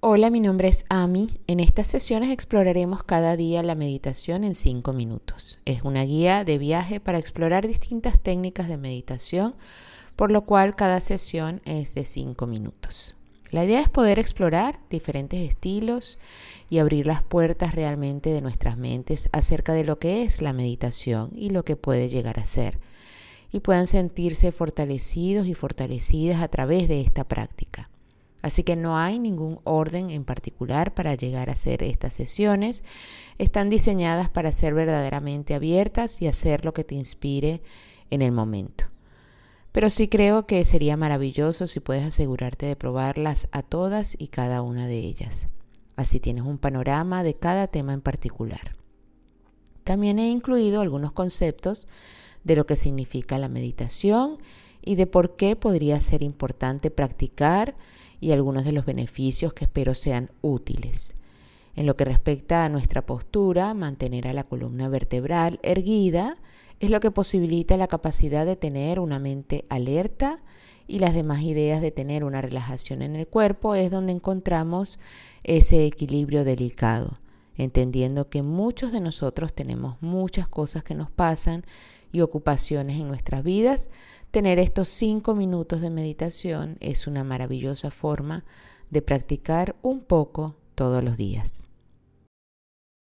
Hola, mi nombre es Ami. En estas sesiones exploraremos cada día la meditación en 5 minutos. Es una guía de viaje para explorar distintas técnicas de meditación, por lo cual cada sesión es de 5 minutos. La idea es poder explorar diferentes estilos y abrir las puertas realmente de nuestras mentes acerca de lo que es la meditación y lo que puede llegar a ser, y puedan sentirse fortalecidos y fortalecidas a través de esta práctica. Así que no hay ningún orden en particular para llegar a hacer estas sesiones. Están diseñadas para ser verdaderamente abiertas y hacer lo que te inspire en el momento. Pero sí creo que sería maravilloso si puedes asegurarte de probarlas a todas y cada una de ellas. Así tienes un panorama de cada tema en particular. También he incluido algunos conceptos de lo que significa la meditación y de por qué podría ser importante practicar y algunos de los beneficios que espero sean útiles. En lo que respecta a nuestra postura, mantener a la columna vertebral erguida es lo que posibilita la capacidad de tener una mente alerta y las demás ideas de tener una relajación en el cuerpo es donde encontramos ese equilibrio delicado, entendiendo que muchos de nosotros tenemos muchas cosas que nos pasan y ocupaciones en nuestras vidas, tener estos cinco minutos de meditación es una maravillosa forma de practicar un poco todos los días.